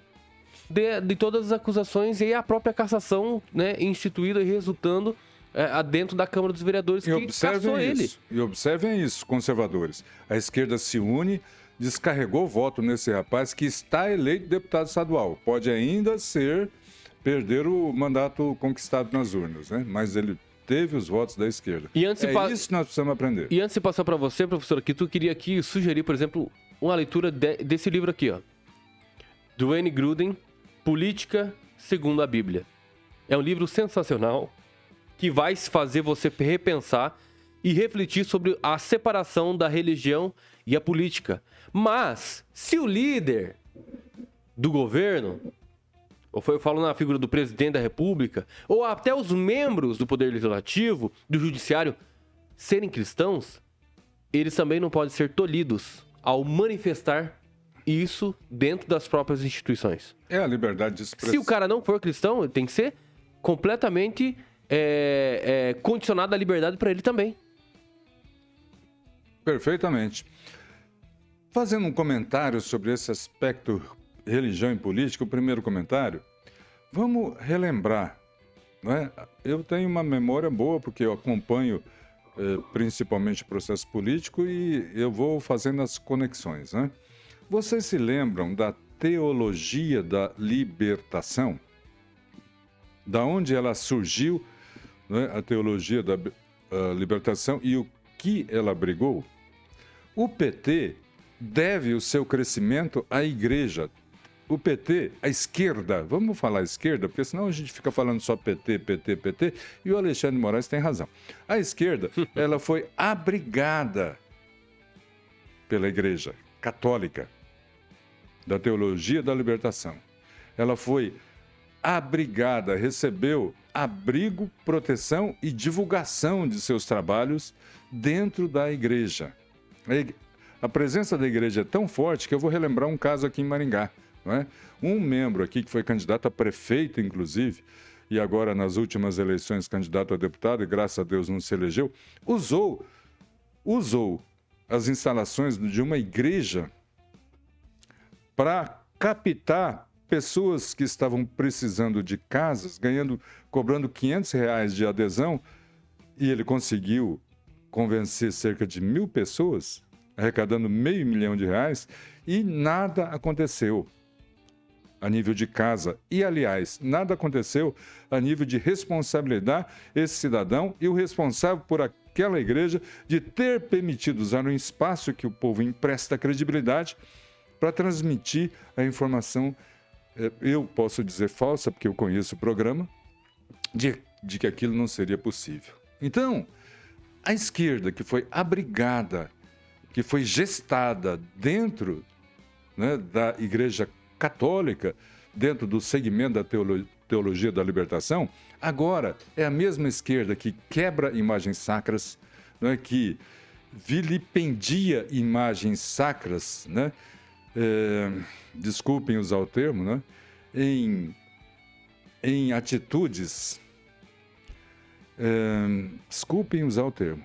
de, de, todas as acusações e a própria cassação né, instituída e resultando é, dentro da Câmara dos Vereadores e que observem isso, ele. E observem isso, conservadores. A esquerda se une descarregou o voto nesse rapaz que está eleito deputado estadual. Pode ainda ser perder o mandato conquistado nas urnas, né? Mas ele teve os votos da esquerda. E antes é pa... isso que nós precisamos aprender. E antes de passar para você, professor, aqui tu queria aqui sugerir, por exemplo, uma leitura de, desse livro aqui, ó. Do N. Gruden, Política segundo a Bíblia. É um livro sensacional que vai fazer você repensar e refletir sobre a separação da religião e a política. Mas, se o líder do governo, ou foi, eu falo na figura do presidente da república, ou até os membros do poder legislativo, do judiciário, serem cristãos, eles também não podem ser tolhidos ao manifestar isso dentro das próprias instituições. É a liberdade de expressão. Se o cara não for cristão, ele tem que ser completamente é, é, condicionado à liberdade para ele também. Perfeitamente. Fazendo um comentário sobre esse aspecto religião e política, o primeiro comentário, vamos relembrar. Não é? Eu tenho uma memória boa, porque eu acompanho eh, principalmente o processo político e eu vou fazendo as conexões. Né? Vocês se lembram da teologia da libertação? Da onde ela surgiu, né? a teologia da libertação e o que ela abrigou? O PT deve o seu crescimento à igreja. O PT, a esquerda, vamos falar esquerda, porque senão a gente fica falando só PT, PT, PT, e o Alexandre de Moraes tem razão. A esquerda, ela foi abrigada pela igreja católica da teologia da libertação. Ela foi abrigada, recebeu abrigo, proteção e divulgação de seus trabalhos dentro da igreja. A presença da igreja é tão forte que eu vou relembrar um caso aqui em Maringá. É? Um membro aqui que foi candidato a prefeito, inclusive, e agora nas últimas eleições candidato a deputado, e graças a Deus não se elegeu, usou, usou as instalações de uma igreja para captar pessoas que estavam precisando de casas, ganhando, cobrando 500 reais de adesão, e ele conseguiu convencer cerca de mil pessoas, arrecadando meio milhão de reais, e nada aconteceu a nível de casa. E, aliás, nada aconteceu a nível de responsabilidade esse cidadão e o responsável por aquela igreja de ter permitido usar um espaço que o povo empresta credibilidade para transmitir a informação, eh, eu posso dizer falsa, porque eu conheço o programa, de, de que aquilo não seria possível. Então, a esquerda, que foi abrigada, que foi gestada dentro né, da Igreja Católica, dentro do segmento da teolo teologia da libertação, agora é a mesma esquerda que quebra imagens sacras, é que vilipendia imagens sacras, né? É, desculpem usar o termo, né? em, em atitudes é, desculpem usar o termo,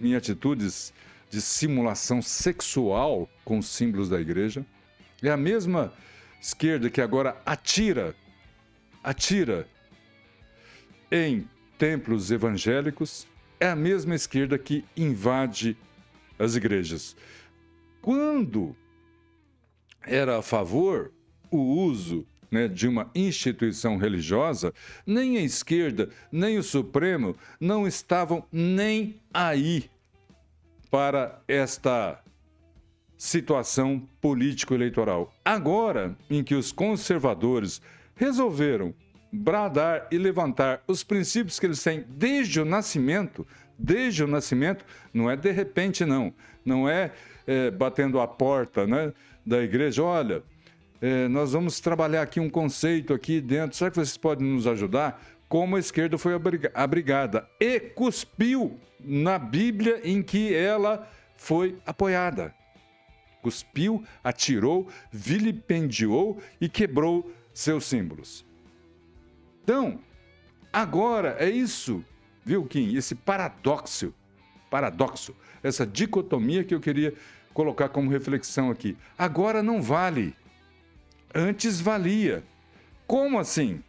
em atitudes de simulação sexual com os símbolos da igreja. É a mesma esquerda que agora atira, atira em templos evangélicos, é a mesma esquerda que invade as igrejas. Quando era a favor o uso né, de uma instituição religiosa, nem a esquerda, nem o Supremo não estavam nem aí para esta situação político-eleitoral. Agora, em que os conservadores resolveram bradar e levantar os princípios que eles têm desde o nascimento, desde o nascimento, não é de repente, não. Não é, é batendo a porta né, da igreja, olha, é, nós vamos trabalhar aqui um conceito aqui dentro. Será que vocês podem nos ajudar? Como a esquerda foi abrigada e cuspiu na Bíblia em que ela foi apoiada. Cuspiu, atirou, vilipendiou e quebrou seus símbolos. Então, agora é isso, viu, Kim? Esse paradoxo, paradoxo, essa dicotomia que eu queria colocar como reflexão aqui. Agora não vale Antes valia. Como assim?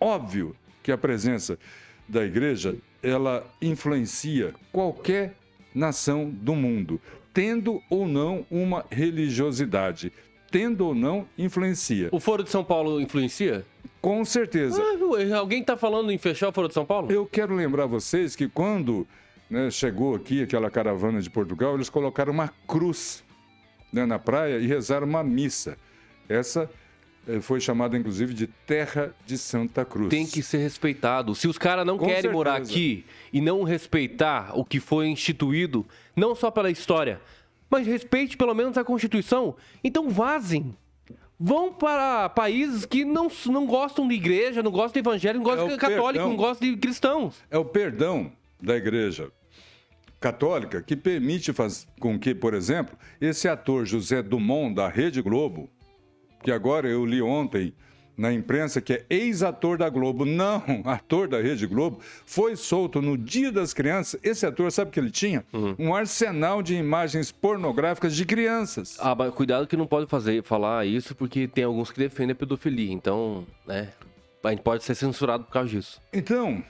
Óbvio que a presença da igreja ela influencia qualquer nação do mundo, tendo ou não uma religiosidade, tendo ou não influencia. O Foro de São Paulo influencia? Com certeza. Ah, alguém está falando em fechar o Foro de São Paulo? Eu quero lembrar vocês que quando né, chegou aqui aquela caravana de Portugal, eles colocaram uma cruz né, na praia e rezaram uma missa. Essa eh, foi chamada, inclusive, de Terra de Santa Cruz. Tem que ser respeitado. Se os caras não Com querem certeza. morar aqui e não respeitar o que foi instituído, não só pela história, mas respeite pelo menos a Constituição, então vazem. Vão para países que não, não gostam de igreja, não gostam de evangelho, não gostam é de católico, perdão. não gostam de cristãos. É o perdão da igreja católica que permite faz, com que, por exemplo, esse ator José Dumont da Rede Globo, que agora eu li ontem na imprensa que é ex-ator da Globo, não, ator da Rede Globo, foi solto no Dia das Crianças. Esse ator, sabe o que ele tinha? Uhum. Um arsenal de imagens pornográficas de crianças. Ah, mas cuidado que não pode fazer, falar isso, porque tem alguns que defendem a pedofilia. Então, né, a gente pode ser censurado por causa disso. Então,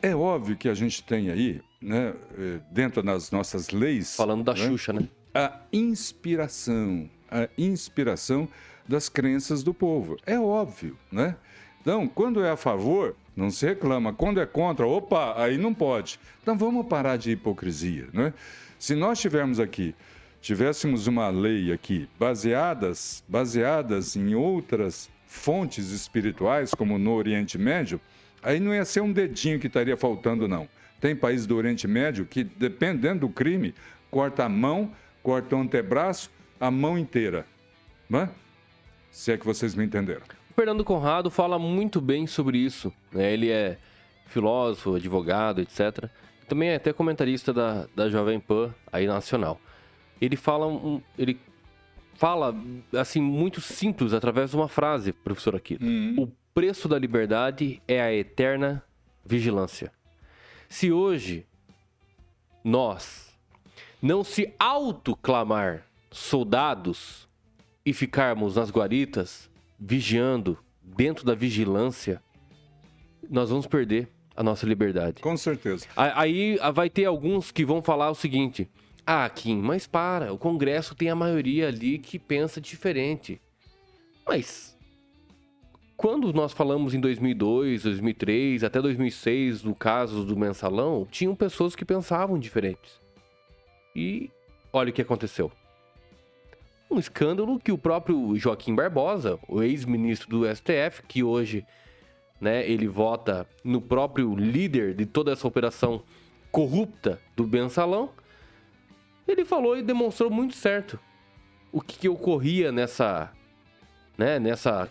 é óbvio que a gente tem aí, né, eh, dentro das nossas leis. Falando da né, Xuxa, né? A inspiração. A inspiração das crenças do povo. É óbvio, né? Então, quando é a favor, não se reclama. Quando é contra, opa, aí não pode. Então vamos parar de hipocrisia, né? Se nós tivermos aqui, tivéssemos uma lei aqui baseadas, baseadas em outras fontes espirituais, como no Oriente Médio, aí não ia ser um dedinho que estaria faltando, não. Tem países do Oriente Médio que, dependendo do crime, corta a mão, corta o antebraço, a mão inteira. Né? Se é que vocês me entenderam. O Fernando Conrado fala muito bem sobre isso. Né? Ele é filósofo, advogado, etc. Também é até comentarista da, da Jovem Pan, aí nacional. Ele fala, um, ele fala assim muito simples através de uma frase, professor Aquino. Uhum. O preço da liberdade é a eterna vigilância. Se hoje nós não se autoclamar soldados e ficarmos nas guaritas vigiando, dentro da vigilância, nós vamos perder a nossa liberdade. Com certeza. Aí vai ter alguns que vão falar o seguinte: ah, Kim, mas para, o Congresso tem a maioria ali que pensa diferente. Mas quando nós falamos em 2002, 2003, até 2006, no caso do mensalão, tinham pessoas que pensavam diferentes. E olha o que aconteceu um escândalo que o próprio Joaquim Barbosa, o ex-ministro do STF, que hoje né, ele vota no próprio líder de toda essa operação corrupta do Bensalão, ele falou e demonstrou muito certo o que, que ocorria nessa, né, nessa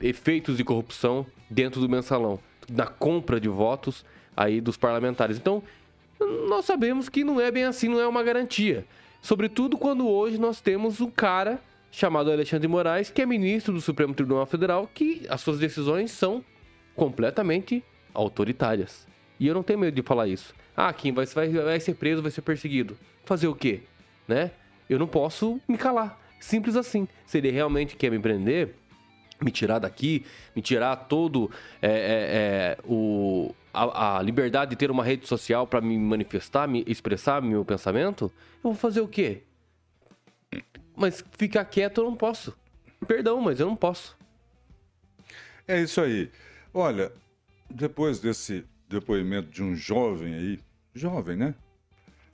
efeitos de corrupção dentro do mensalão, na compra de votos aí dos parlamentares. Então, nós sabemos que não é bem assim, não é uma garantia. Sobretudo quando hoje nós temos um cara chamado Alexandre Moraes, que é ministro do Supremo Tribunal Federal, que as suas decisões são completamente autoritárias. E eu não tenho medo de falar isso. Ah, quem vai, vai, vai ser preso, vai ser perseguido. Fazer o quê? Né? Eu não posso me calar. Simples assim. Se ele realmente quer me prender, me tirar daqui, me tirar todo é, é, é, o, a, a, liberdade de ter uma rede social para me manifestar, me expressar meu pensamento, eu vou fazer o quê? Mas ficar quieto eu não posso. Perdão, mas eu não posso. É isso aí. Olha, depois desse depoimento de um jovem aí, jovem, né?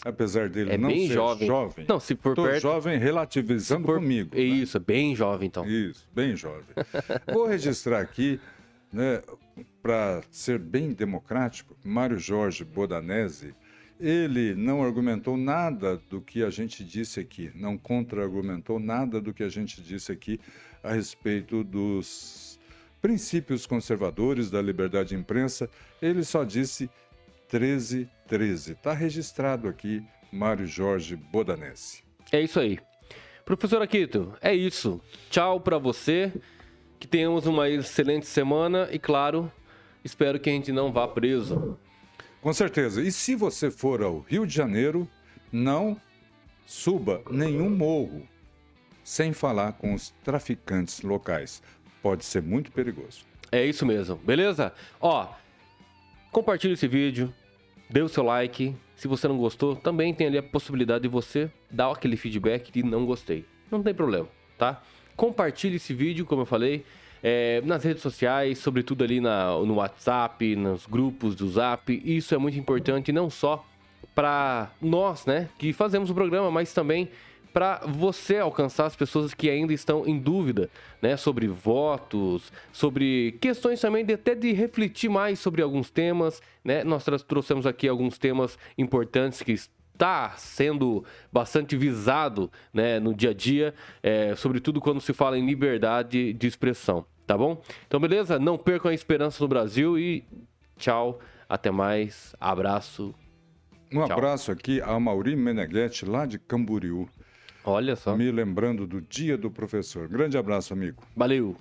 Apesar dele é não ser jovem. jovem. Não, se por perto... jovem relativizando por... comigo. É né? isso, é bem jovem então. Isso, bem jovem. Vou registrar aqui, né, para ser bem democrático, Mário Jorge Bodanese, ele não argumentou nada do que a gente disse aqui, não contra-argumentou nada do que a gente disse aqui a respeito dos princípios conservadores da liberdade de imprensa. Ele só disse 1313. Está registrado aqui, Mário Jorge Bodanese. É isso aí. Professor Aquito, é isso. Tchau para você. Que tenhamos uma excelente semana e, claro, espero que a gente não vá preso. Com certeza. E se você for ao Rio de Janeiro, não suba nenhum morro sem falar com os traficantes locais. Pode ser muito perigoso. É isso mesmo, beleza? Ó, compartilhe esse vídeo, dê o seu like. Se você não gostou, também tem ali a possibilidade de você dar aquele feedback de não gostei. Não tem problema, tá? Compartilhe esse vídeo, como eu falei. é, nas redes sociais, sobretudo ali na, no WhatsApp, nos grupos do Zap. Isso é muito importante, não só para nós, né, que fazemos o programa, mas também para você alcançar as pessoas que ainda estão em dúvida, né, sobre votos, sobre questões também de até de refletir mais sobre alguns temas, né? Nós trouxemos aqui alguns temas importantes que está sendo bastante visado, né, no dia a dia, é, sobretudo quando se fala em liberdade de expressão, tá bom? Então, beleza? Não percam a esperança no Brasil e tchau, até mais, abraço. Um tchau. abraço aqui a Mauri Meneghetti, lá de Camboriú. Olha só. Me lembrando do dia do professor. Grande abraço, amigo. Valeu.